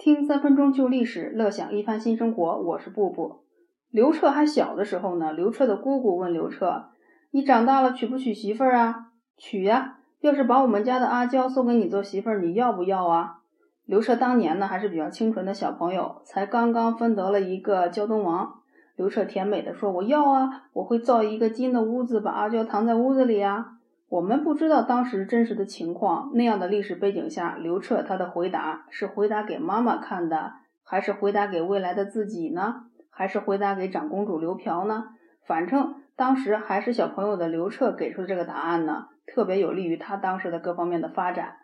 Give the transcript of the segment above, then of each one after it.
听三分钟旧历史，乐享一番新生活。我是布布。刘彻还小的时候呢，刘彻的姑姑问刘彻：“你长大了娶不娶媳妇儿啊？”“娶呀，要是把我们家的阿娇送给你做媳妇儿，你要不要啊？”刘彻当年呢还是比较清纯的小朋友，才刚刚分得了一个胶东王。刘彻甜美的说：“我要啊，我会造一个金的屋子，把阿娇藏在屋子里啊。”我们不知道当时真实的情况，那样的历史背景下，刘彻他的回答是回答给妈妈看的，还是回答给未来的自己呢？还是回答给长公主刘嫖呢？反正当时还是小朋友的刘彻给出的这个答案呢，特别有利于他当时的各方面的发展。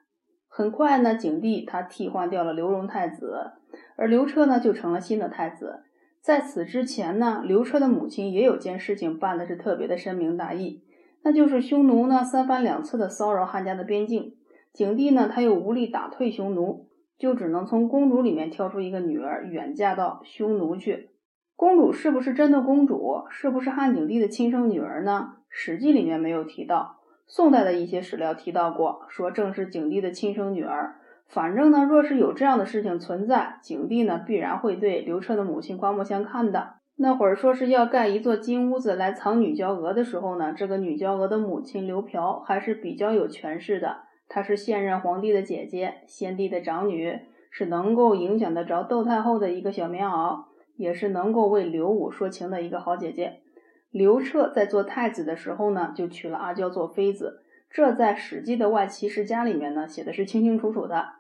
很快呢，景帝他替换掉了刘荣太子，而刘彻呢就成了新的太子。在此之前呢，刘彻的母亲也有件事情办的是特别的深明大义。那就是匈奴呢三番两次的骚扰汉家的边境，景帝呢他又无力打退匈奴，就只能从公主里面挑出一个女儿远嫁到匈奴去。公主是不是真的公主？是不是汉景帝的亲生女儿呢？《史记》里面没有提到，宋代的一些史料提到过，说正是景帝的亲生女儿。反正呢，若是有这样的事情存在，景帝呢必然会对刘彻的母亲刮目相看的。那会儿说是要盖一座金屋子来藏女娇娥的时候呢，这个女娇娥的母亲刘嫖还是比较有权势的。她是现任皇帝的姐姐，先帝的长女，是能够影响得着窦太后的一个小棉袄，也是能够为刘武说情的一个好姐姐。刘彻在做太子的时候呢，就娶了阿娇做妃子，这在《史记》的外戚世家里面呢写的是清清楚楚的。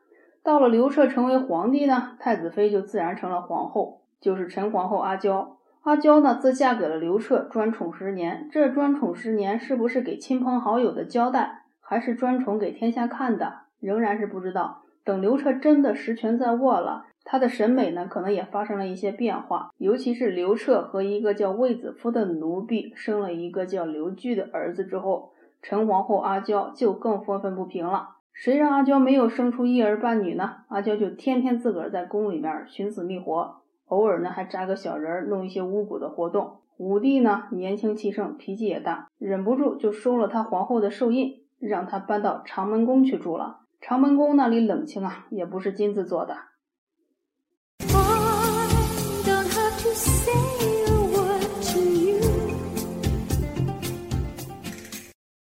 到了刘彻成为皇帝呢，太子妃就自然成了皇后，就是陈皇后阿娇。阿娇呢，自嫁给了刘彻，专宠十年。这专宠十年，是不是给亲朋好友的交代，还是专宠给天下看的，仍然是不知道。等刘彻真的实权在握了，他的审美呢，可能也发生了一些变化。尤其是刘彻和一个叫卫子夫的奴婢生了一个叫刘据的儿子之后，陈皇后阿娇就更愤愤不平了。谁让阿娇没有生出一儿半女呢？阿娇就天天自个儿在宫里面寻死觅活。偶尔呢还扎个小人儿弄一些巫蛊的活动。武帝呢年轻气盛脾气也大忍不住就收了他皇后的寿印让他搬到长门宫去住了。长门宫那里冷清啊也不是金子做的。